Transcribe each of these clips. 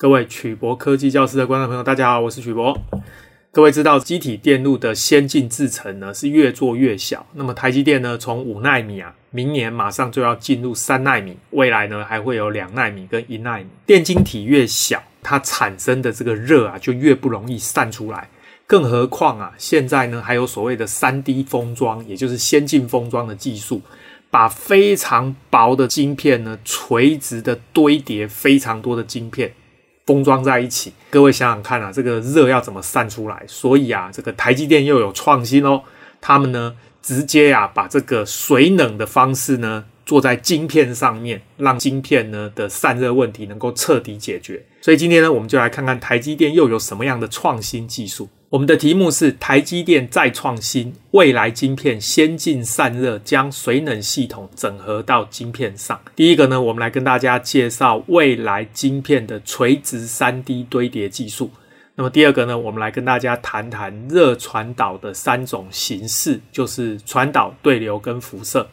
各位曲博科技教室的观众朋友，大家好，我是曲博。各位知道，积体电路的先进制程呢是越做越小。那么台积电呢，从五奈米啊，明年马上就要进入三奈米，未来呢还会有两奈米跟一奈米。电晶体越小，它产生的这个热啊就越不容易散出来。更何况啊，现在呢还有所谓的三 D 封装，也就是先进封装的技术，把非常薄的晶片呢垂直的堆叠非常多的晶片。封装在一起，各位想想看啊，这个热要怎么散出来？所以啊，这个台积电又有创新哦，他们呢直接啊把这个水冷的方式呢做在晶片上面，让晶片呢的散热问题能够彻底解决。所以今天呢，我们就来看看台积电又有什么样的创新技术。我们的题目是台积电再创新，未来晶片先进散热，将水冷系统整合到晶片上。第一个呢，我们来跟大家介绍未来晶片的垂直 3D 堆叠技术。那么第二个呢，我们来跟大家谈谈热传导的三种形式，就是传导、对流跟辐射。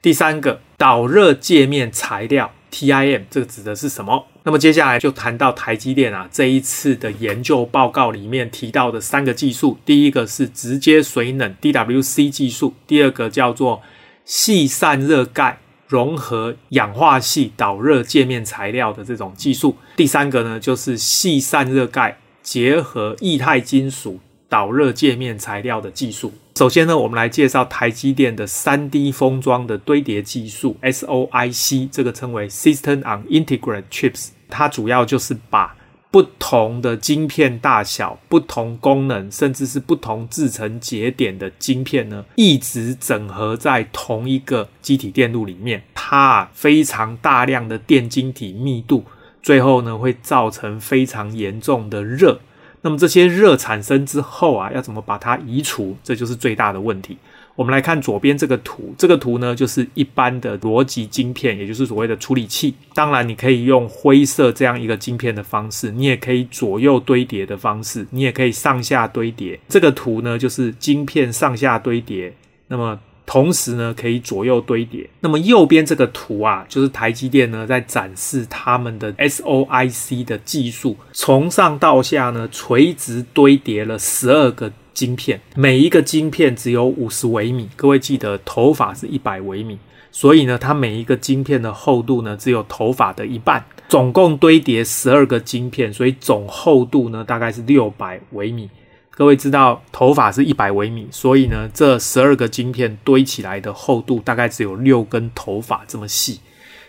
第三个，导热界面材料。TIM 这个指的是什么？那么接下来就谈到台积电啊这一次的研究报告里面提到的三个技术，第一个是直接水冷 DWC 技术，第二个叫做细散热盖融合氧化系导热界面材料的这种技术，第三个呢就是细散热盖结合液态金属。导热界面材料的技术。首先呢，我们来介绍台积电的 3D 封装的堆叠技术 SOIC，这个称为 System on Integrated Chips。它主要就是把不同的晶片大小、不同功能，甚至是不同制程节点的晶片呢，一直整合在同一个机体电路里面。它啊非常大量的电晶体密度，最后呢会造成非常严重的热。那么这些热产生之后啊，要怎么把它移除？这就是最大的问题。我们来看左边这个图，这个图呢就是一般的逻辑晶片，也就是所谓的处理器。当然，你可以用灰色这样一个晶片的方式，你也可以左右堆叠的方式，你也可以上下堆叠。这个图呢就是晶片上下堆叠。那么同时呢，可以左右堆叠。那么右边这个图啊，就是台积电呢在展示他们的 SOIC 的技术，从上到下呢垂直堆叠了十二个晶片，每一个晶片只有五十微米。各位记得头发是一百微米，所以呢，它每一个晶片的厚度呢只有头发的一半。总共堆叠十二个晶片，所以总厚度呢大概是六百微米。各位知道头发是一百微米，所以呢，这十二个晶片堆起来的厚度大概只有六根头发这么细。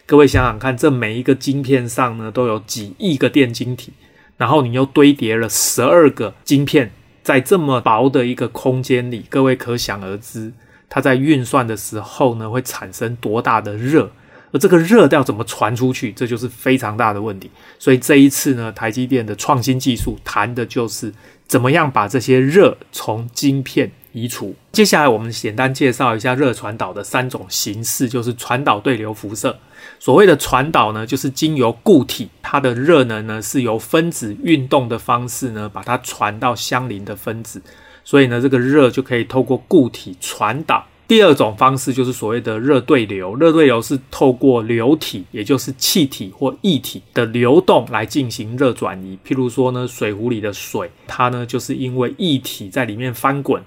各位想想看，这每一个晶片上呢都有几亿个电晶体，然后你又堆叠了十二个晶片在这么薄的一个空间里，各位可想而知，它在运算的时候呢会产生多大的热。而这个热要怎么传出去，这就是非常大的问题。所以这一次呢，台积电的创新技术谈的就是怎么样把这些热从晶片移除。接下来我们简单介绍一下热传导的三种形式，就是传导、对流、辐射。所谓的传导呢，就是经由固体，它的热能呢是由分子运动的方式呢把它传到相邻的分子，所以呢这个热就可以透过固体传导。第二种方式就是所谓的热对流，热对流是透过流体，也就是气体或液体的流动来进行热转移。譬如说呢，水壶里的水，它呢就是因为液体在里面翻滚，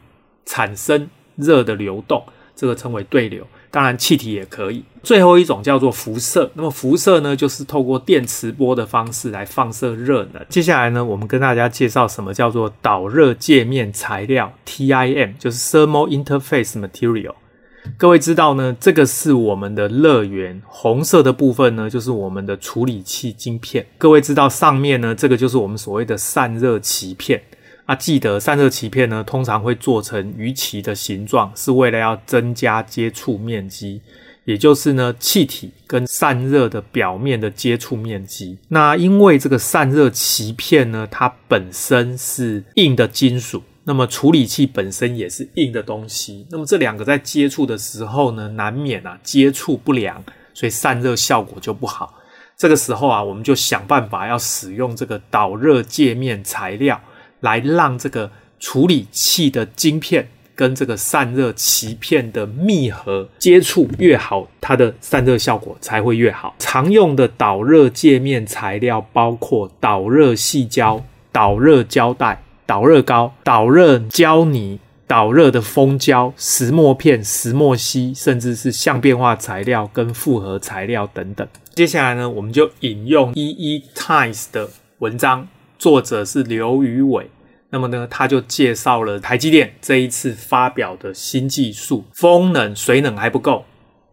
产生热的流动，这个称为对流。当然，气体也可以。最后一种叫做辐射。那么辐射呢，就是透过电磁波的方式来放射热能。接下来呢，我们跟大家介绍什么叫做导热介面材料 （TIM），就是 Thermal Interface Material。各位知道呢，这个是我们的热源，红色的部分呢，就是我们的处理器晶片。各位知道上面呢，这个就是我们所谓的散热鳍片。啊，记得散热鳍片呢，通常会做成鱼鳍的形状，是为了要增加接触面积，也就是呢，气体跟散热的表面的接触面积。那因为这个散热鳍片呢，它本身是硬的金属，那么处理器本身也是硬的东西，那么这两个在接触的时候呢，难免啊接触不良，所以散热效果就不好。这个时候啊，我们就想办法要使用这个导热界面材料。来让这个处理器的晶片跟这个散热鳍片的密合接触越好，它的散热效果才会越好。常用的导热界面材料包括导热矽胶、导热胶带、导热膏、导热胶泥。导热的封胶、石墨片、石墨烯，甚至是相变化材料跟复合材料等等。接下来呢，我们就引用 EE Times 的文章，作者是刘宇伟。那么呢，他就介绍了台积电这一次发表的新技术：风冷、水冷还不够，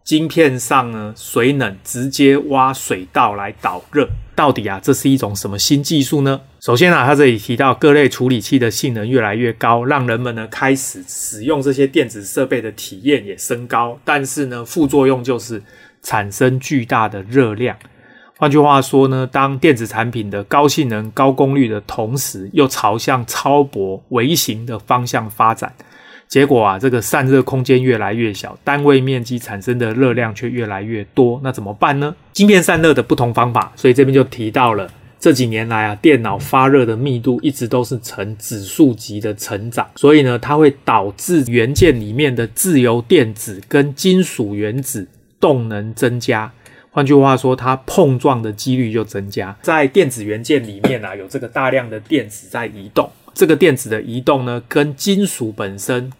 晶片上呢，水冷直接挖水道来导热。到底啊，这是一种什么新技术呢？首先啊，他这里提到各类处理器的性能越来越高，让人们呢开始使用这些电子设备的体验也升高。但是呢，副作用就是产生巨大的热量。换句话说呢，当电子产品的高性能、高功率的同时，又朝向超薄、微型的方向发展。结果啊，这个散热空间越来越小，单位面积产生的热量却越来越多，那怎么办呢？晶片散热的不同方法，所以这边就提到了这几年来啊，电脑发热的密度一直都是呈指数级的成长，所以呢，它会导致元件里面的自由电子跟金属原子动能增加。换句话说，它碰撞的几率就增加。在电子元件里面啊，有这个大量的电子在移动。这个电子的移动呢，跟金属本身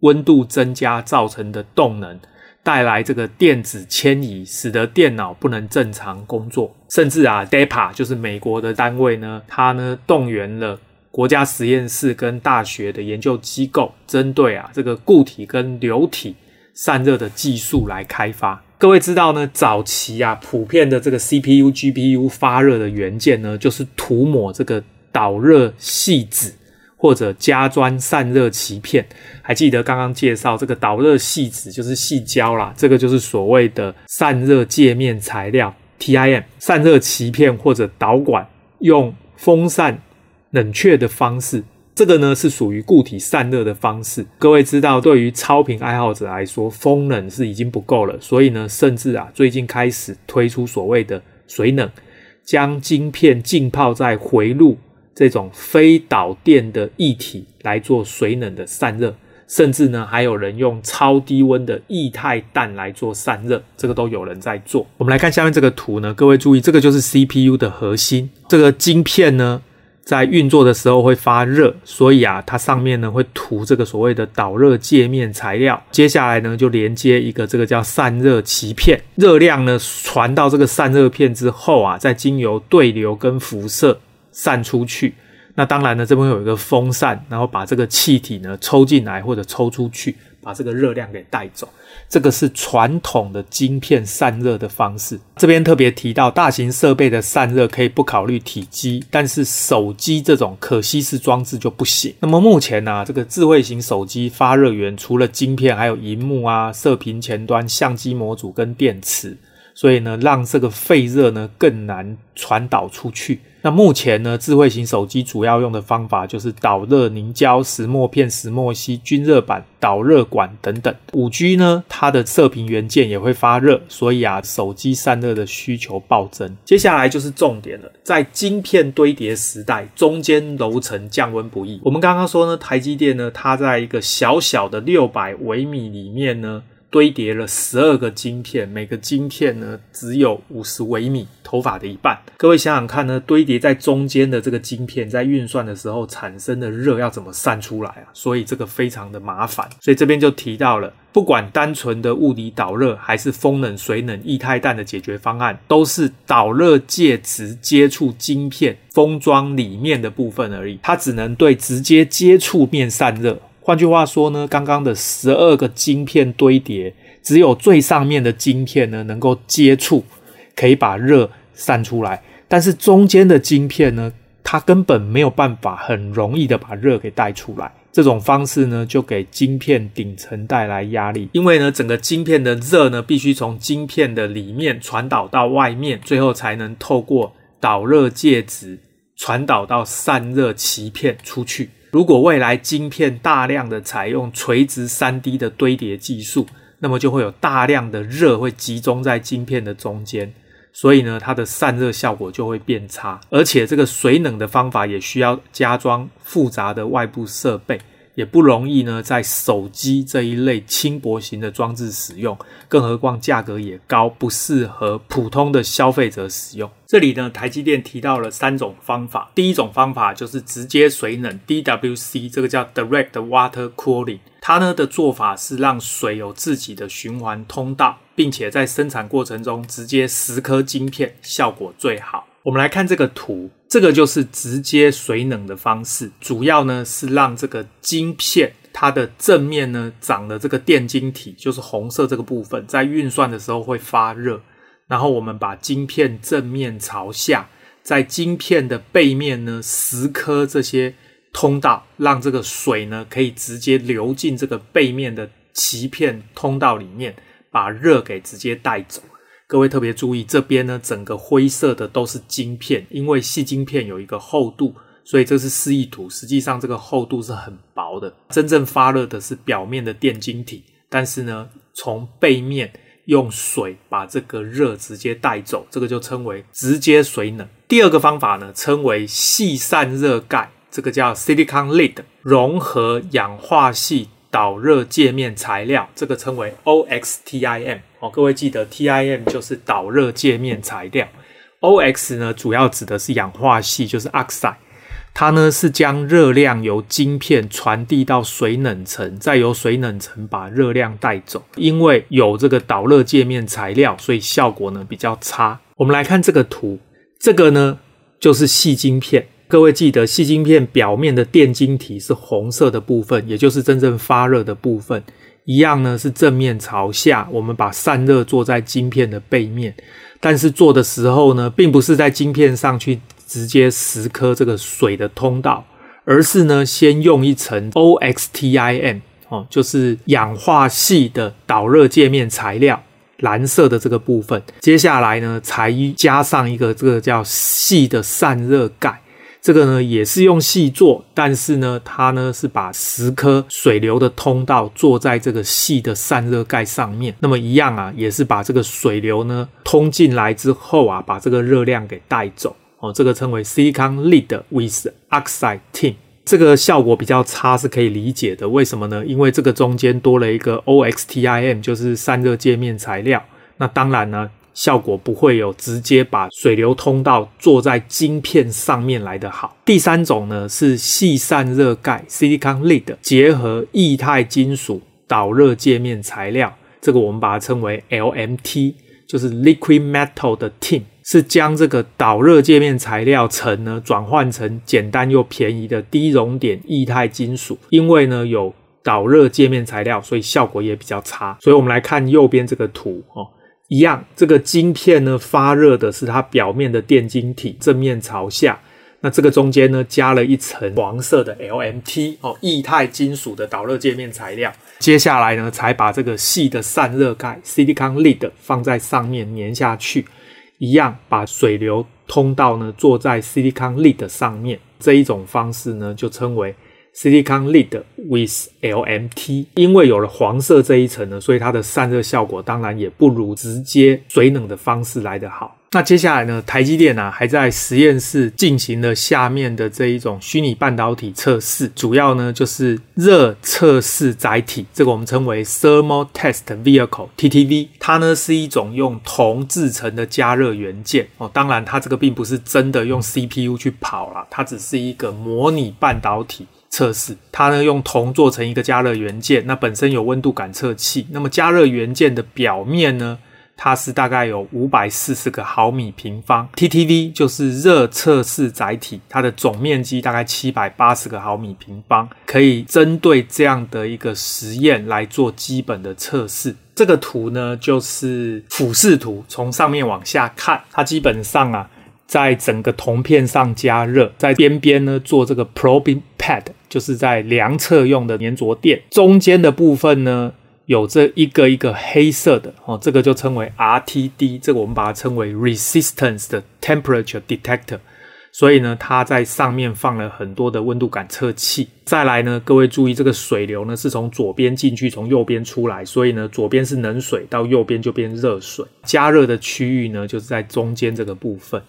温度增加造成的动能，带来这个电子迁移，使得电脑不能正常工作。甚至啊，DARPA 就是美国的单位呢，它呢动员了国家实验室跟大学的研究机构，针对啊这个固体跟流体散热的技术来开发。各位知道呢，早期啊普遍的这个 CPU、GPU 发热的元件呢，就是涂抹这个。导热细纸或者加砖散热鳍片，还记得刚刚介绍这个导热细纸就是细胶啦，这个就是所谓的散热界面材料 TIM。散热鳍片或者导管用风扇冷却的方式，这个呢是属于固体散热的方式。各位知道，对于超频爱好者来说，风冷是已经不够了，所以呢，甚至啊最近开始推出所谓的水冷，将晶片浸泡在回路。这种非导电的液体来做水冷的散热，甚至呢还有人用超低温的液态氮来做散热，这个都有人在做。我们来看下面这个图呢，各位注意，这个就是 CPU 的核心，这个晶片呢在运作的时候会发热，所以啊它上面呢会涂这个所谓的导热界面材料，接下来呢就连接一个这个叫散热鳍片，热量呢传到这个散热片之后啊，再经由对流跟辐射。散出去，那当然呢，这边有一个风扇，然后把这个气体呢抽进来或者抽出去，把这个热量给带走。这个是传统的晶片散热的方式。这边特别提到，大型设备的散热可以不考虑体积，但是手机这种可吸式装置就不行。那么目前呢、这个智慧型手机发热源除了晶片，还有荧幕啊、射频前端、相机模组跟电池，所以呢，让这个废热呢更难传导出去。那目前呢，智慧型手机主要用的方法就是导热凝胶、石墨片、石墨烯、均热板、导热管等等。五 G 呢，它的射频元件也会发热，所以啊，手机散热的需求暴增。接下来就是重点了，在晶片堆叠时代，中间楼层降温不易。我们刚刚说呢，台积电呢，它在一个小小的六百微米里面呢。堆叠了十二个晶片，每个晶片呢只有五十微米，头发的一半。各位想想看呢，堆叠在中间的这个晶片，在运算的时候产生的热要怎么散出来啊？所以这个非常的麻烦。所以这边就提到了，不管单纯的物理导热，还是风冷、水冷、液态氮的解决方案，都是导热介质接触晶片封装里面的部分而已，它只能对直接接触面散热。换句话说呢，刚刚的十二个晶片堆叠，只有最上面的晶片呢能够接触，可以把热散出来。但是中间的晶片呢，它根本没有办法很容易的把热给带出来。这种方式呢，就给晶片顶层带来压力，因为呢，整个晶片的热呢，必须从晶片的里面传导到外面，最后才能透过导热介质传导到散热鳍片出去。如果未来晶片大量的采用垂直 3D 的堆叠技术，那么就会有大量的热会集中在晶片的中间，所以呢，它的散热效果就会变差。而且这个水冷的方法也需要加装复杂的外部设备，也不容易呢在手机这一类轻薄型的装置使用，更何况价格也高，不适合普通的消费者使用。这里呢，台积电提到了三种方法。第一种方法就是直接水冷 （DWC），这个叫 Direct Water Cooling。它呢的做法是让水有自己的循环通道，并且在生产过程中直接蚀刻晶片，效果最好。我们来看这个图，这个就是直接水冷的方式，主要呢是让这个晶片它的正面呢长的这个电晶体，就是红色这个部分，在运算的时候会发热。然后我们把晶片正面朝下，在晶片的背面呢，蚀刻这些通道，让这个水呢可以直接流进这个背面的鳍片通道里面，把热给直接带走。各位特别注意，这边呢整个灰色的都是晶片，因为细晶片有一个厚度，所以这是示意图。实际上这个厚度是很薄的，真正发热的是表面的电晶体，但是呢从背面。用水把这个热直接带走，这个就称为直接水冷。第二个方法呢，称为细散热盖，这个叫 Silicon Lid，融合氧化矽导热界面材料，这个称为 OXTIM。哦，各位记得 TIM 就是导热界面材料，OX 呢主要指的是氧化系，就是 oxide。它呢是将热量由晶片传递到水冷层，再由水冷层把热量带走。因为有这个导热界面材料，所以效果呢比较差。我们来看这个图，这个呢就是细晶片。各位记得，细晶片表面的电晶体是红色的部分，也就是真正发热的部分。一样呢是正面朝下，我们把散热做在晶片的背面，但是做的时候呢，并不是在晶片上去。直接蚀刻这个水的通道，而是呢，先用一层 OXTIM 哦，就是氧化系的导热界面材料，蓝色的这个部分。接下来呢，才加上一个这个叫矽的散热盖，这个呢也是用细做，但是呢，它呢是把十颗水流的通道做在这个细的散热盖上面。那么一样啊，也是把这个水流呢通进来之后啊，把这个热量给带走。哦，这个称为 Silicon Lid with Oxide Tin，这个效果比较差是可以理解的。为什么呢？因为这个中间多了一个 OXTIM，就是散热界面材料。那当然呢，效果不会有直接把水流通道做在晶片上面来的好。第三种呢是细散热盖 Silicon Lid 结合液态金属导热界面材料，这个我们把它称为 LMT，就是 Liquid Metal 的 team，。是将这个导热界面材料层呢转换成简单又便宜的低熔点液态金属，因为呢有导热界面材料，所以效果也比较差。所以我们来看右边这个图哦，一样，这个晶片呢发热的是它表面的电晶体，正面朝下。那这个中间呢加了一层黄色的 LMT 哦，液态金属的导热界面材料。接下来呢才把这个细的散热盖 Silicon Lid 放在上面粘下去。一样把水流通道呢做在 Silicon Lid 上面，这一种方式呢就称为 Silicon Lid with LMT。因为有了黄色这一层呢，所以它的散热效果当然也不如直接水冷的方式来得好。那接下来呢，台积电啊还在实验室进行了下面的这一种虚拟半导体测试，主要呢就是热测试载体，这个我们称为 Thermal Test Vehicle（TTV）。它呢是一种用铜制成的加热元件哦，当然它这个并不是真的用 CPU 去跑啦，它只是一个模拟半导体测试。它呢用铜做成一个加热元件，那本身有温度感测器，那么加热元件的表面呢，它是大概有五百四十个毫米平方，TTV 就是热测试载体，它的总面积大概七百八十个毫米平方，可以针对这样的一个实验来做基本的测试。这个图呢，就是俯视图，从上面往下看，它基本上啊，在整个铜片上加热，在边边呢做这个 probing pad，就是在量测用的粘着垫，中间的部分呢。有这一个一个黑色的哦，这个就称为 RTD，这个我们把它称为 Resistance 的 Temperature Detector。所以呢，它在上面放了很多的温度感测器。再来呢，各位注意，这个水流呢是从左边进去，从右边出来。所以呢，左边是冷水，到右边就变热水。加热的区域呢，就是在中间这个部分。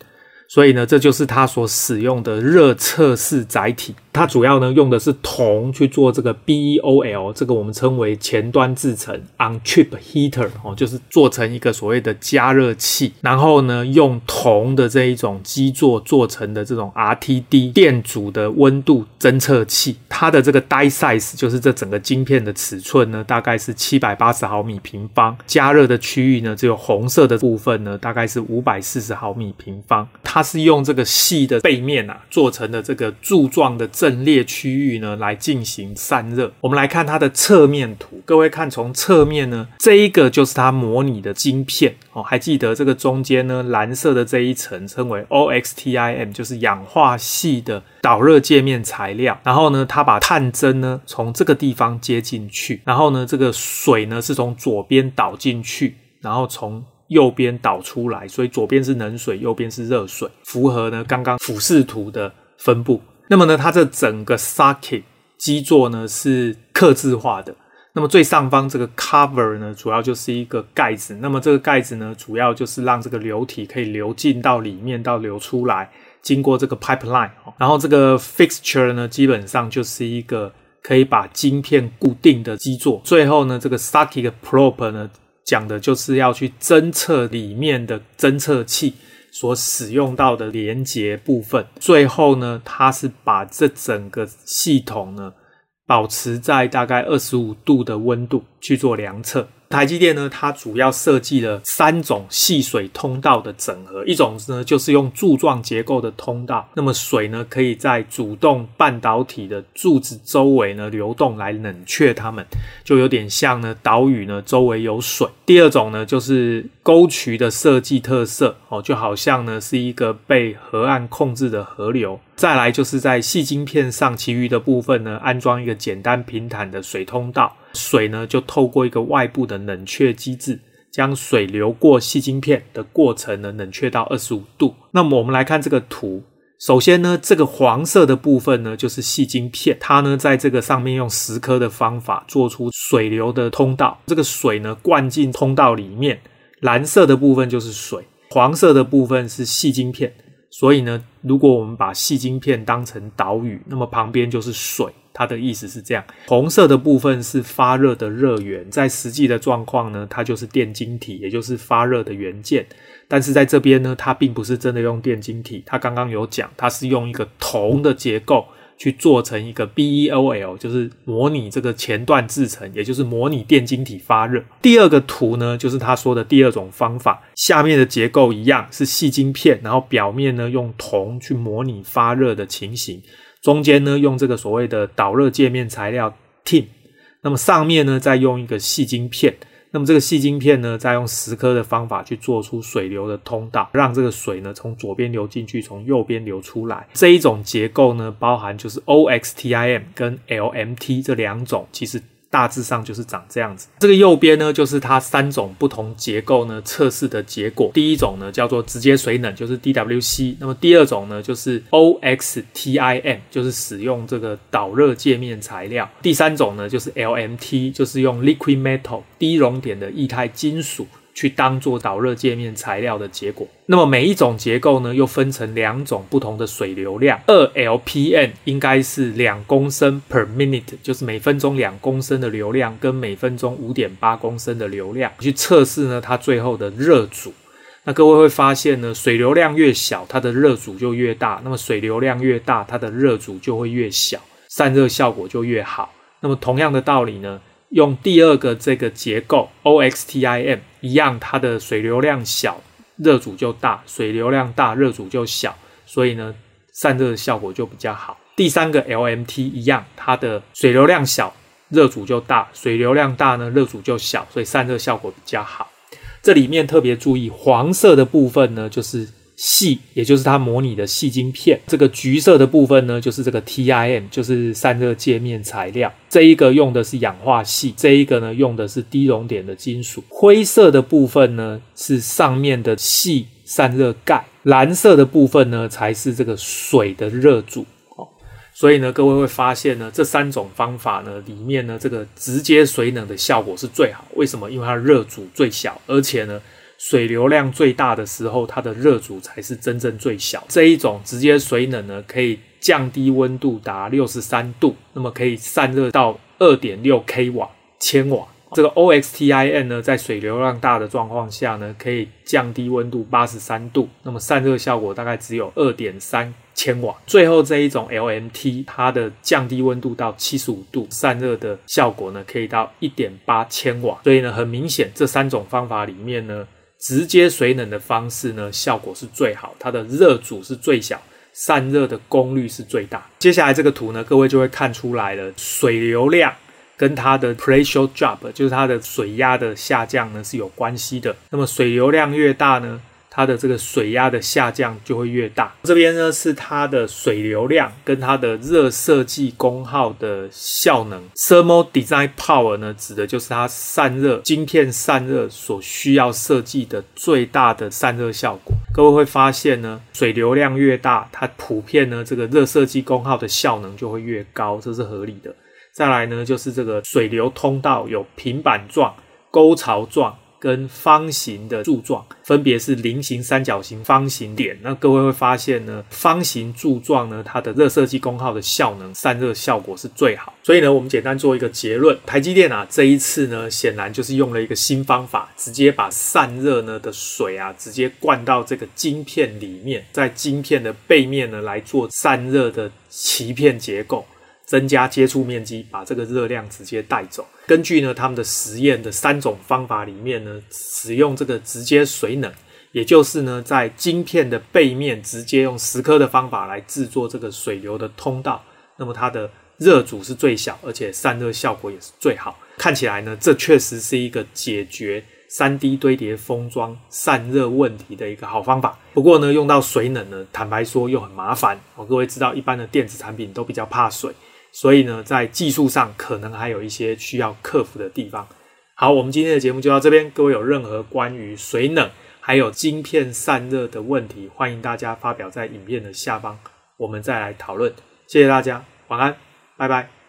所以呢，这就是它所使用的热测试载体。它主要呢用的是铜去做这个 BEOL，这个我们称为前端制程 on chip heater 哦，就是做成一个所谓的加热器，然后呢用铜的这一种基座做成的这种 RTD 电阻的温度侦测器，它的这个 die size 就是这整个晶片的尺寸呢，大概是七百八十毫米平方，加热的区域呢只有红色的部分呢，大概是五百四十毫米平方，它是用这个细的背面啊做成的这个柱状的。阵列区域呢，来进行散热。我们来看它的侧面图，各位看从侧面呢，这一个就是它模拟的晶片哦。还记得这个中间呢，蓝色的这一层称为 OXTIM，就是氧化系的导热界面材料。然后呢，它把探针呢从这个地方接进去，然后呢，这个水呢是从左边导进去，然后从右边导出来，所以左边是冷水，右边是热水，符合呢刚刚俯视图的分布。那么呢，它这整个 socket 基座呢是客制化的。那么最上方这个 cover 呢，主要就是一个盖子。那么这个盖子呢，主要就是让这个流体可以流进到里面，到流出来，经过这个 pipeline。然后这个 fixture 呢，基本上就是一个可以把晶片固定的基座。最后呢，这个 socket p r o p e 呢，讲的就是要去侦测里面的侦测器。所使用到的连接部分，最后呢，它是把这整个系统呢，保持在大概二十五度的温度去做量测。台积电呢，它主要设计了三种细水通道的整合，一种呢就是用柱状结构的通道，那么水呢可以在主动半导体的柱子周围呢流动来冷却它们，就有点像呢岛屿呢周围有水。第二种呢就是沟渠的设计特色哦，就好像呢是一个被河岸控制的河流。再来就是在细晶片上，其余的部分呢安装一个简单平坦的水通道。水呢，就透过一个外部的冷却机制，将水流过细晶片的过程呢，冷却到二十五度。那么我们来看这个图，首先呢，这个黄色的部分呢，就是细晶片，它呢，在这个上面用蚀刻的方法做出水流的通道，这个水呢，灌进通道里面，蓝色的部分就是水，黄色的部分是细晶片。所以呢，如果我们把细晶片当成岛屿，那么旁边就是水。它的意思是这样，红色的部分是发热的热源，在实际的状况呢，它就是电晶体，也就是发热的元件。但是在这边呢，它并不是真的用电晶体，它刚刚有讲，它是用一个铜的结构去做成一个 BEOL，就是模拟这个前段制程，也就是模拟电晶体发热。第二个图呢，就是他说的第二种方法，下面的结构一样是细晶片，然后表面呢用铜去模拟发热的情形。中间呢，用这个所谓的导热界面材料 tin，那么上面呢，再用一个细晶片，那么这个细晶片呢，再用十颗的方法去做出水流的通道，让这个水呢从左边流进去，从右边流出来。这一种结构呢，包含就是 OXTIM 跟 LMT 这两种，其实。大致上就是长这样子。这个右边呢，就是它三种不同结构呢测试的结果。第一种呢叫做直接水冷，就是 DWC。那么第二种呢就是 OXTIM，就是使用这个导热界面材料。第三种呢就是 LMT，就是用 Liquid Metal 低熔点的液态金属。去当做导热界面材料的结果。那么每一种结构呢，又分成两种不同的水流量。二 LPM 应该是两公升 per minute，就是每分钟两公升的流量，跟每分钟五点八公升的流量去测试呢，它最后的热阻。那各位会发现呢，水流量越小，它的热阻就越大；那么水流量越大，它的热阻就会越小，散热效果就越好。那么同样的道理呢，用第二个这个结构 OXTIM 一样，它的水流量小，热阻就大；水流量大，热阻就小，所以呢，散热的效果就比较好。第三个 LMT 一样，它的水流量小，热阻就大；水流量大呢，热阻就小，所以散热效果比较好。这里面特别注意，黄色的部分呢，就是。细，也就是它模拟的细晶片。这个橘色的部分呢，就是这个 TIM，就是散热界面材料。这一个用的是氧化系，这一个呢用的是低熔点的金属。灰色的部分呢是上面的细散热盖，蓝色的部分呢才是这个水的热阻。哦，所以呢，各位会发现呢，这三种方法呢里面呢，这个直接水冷的效果是最好。为什么？因为它热阻最小，而且呢。水流量最大的时候，它的热阻才是真正最小。这一种直接水冷呢，可以降低温度达六十三度，那么可以散热到二点六 k 瓦千瓦。这个 OXTIN 呢，在水流量大的状况下呢，可以降低温度八十三度，那么散热效果大概只有二点三千瓦。最后这一种 LMT，它的降低温度到七十五度，散热的效果呢，可以到一点八千瓦。所以呢，很明显这三种方法里面呢，直接水冷的方式呢，效果是最好，它的热阻是最小，散热的功率是最大。接下来这个图呢，各位就会看出来了，水流量。跟它的 pressure drop，就是它的水压的下降呢，是有关系的。那么水流量越大呢，它的这个水压的下降就会越大。这边呢是它的水流量跟它的热设计功耗的效能。Thermal design power 呢，指的就是它散热晶片散热所需要设计的最大的散热效果。各位会发现呢，水流量越大，它普遍呢这个热设计功耗的效能就会越高，这是合理的。再来呢，就是这个水流通道有平板状、沟槽状跟方形的柱状，分别是菱形、三角形、方形点。那各位会发现呢，方形柱状呢，它的热设计功耗的效能、散热效果是最好。所以呢，我们简单做一个结论：台积电啊，这一次呢，显然就是用了一个新方法，直接把散热呢的水啊，直接灌到这个晶片里面，在晶片的背面呢来做散热的鳍片结构。增加接触面积，把这个热量直接带走。根据呢他们的实验的三种方法里面呢，使用这个直接水冷，也就是呢在晶片的背面直接用蚀刻的方法来制作这个水流的通道，那么它的热阻是最小，而且散热效果也是最好。看起来呢，这确实是一个解决 3D 堆叠封装散热问题的一个好方法。不过呢，用到水冷呢，坦白说又很麻烦。哦，各位知道，一般的电子产品都比较怕水。所以呢，在技术上可能还有一些需要克服的地方。好，我们今天的节目就到这边。各位有任何关于水冷还有晶片散热的问题，欢迎大家发表在影片的下方，我们再来讨论。谢谢大家，晚安，拜拜。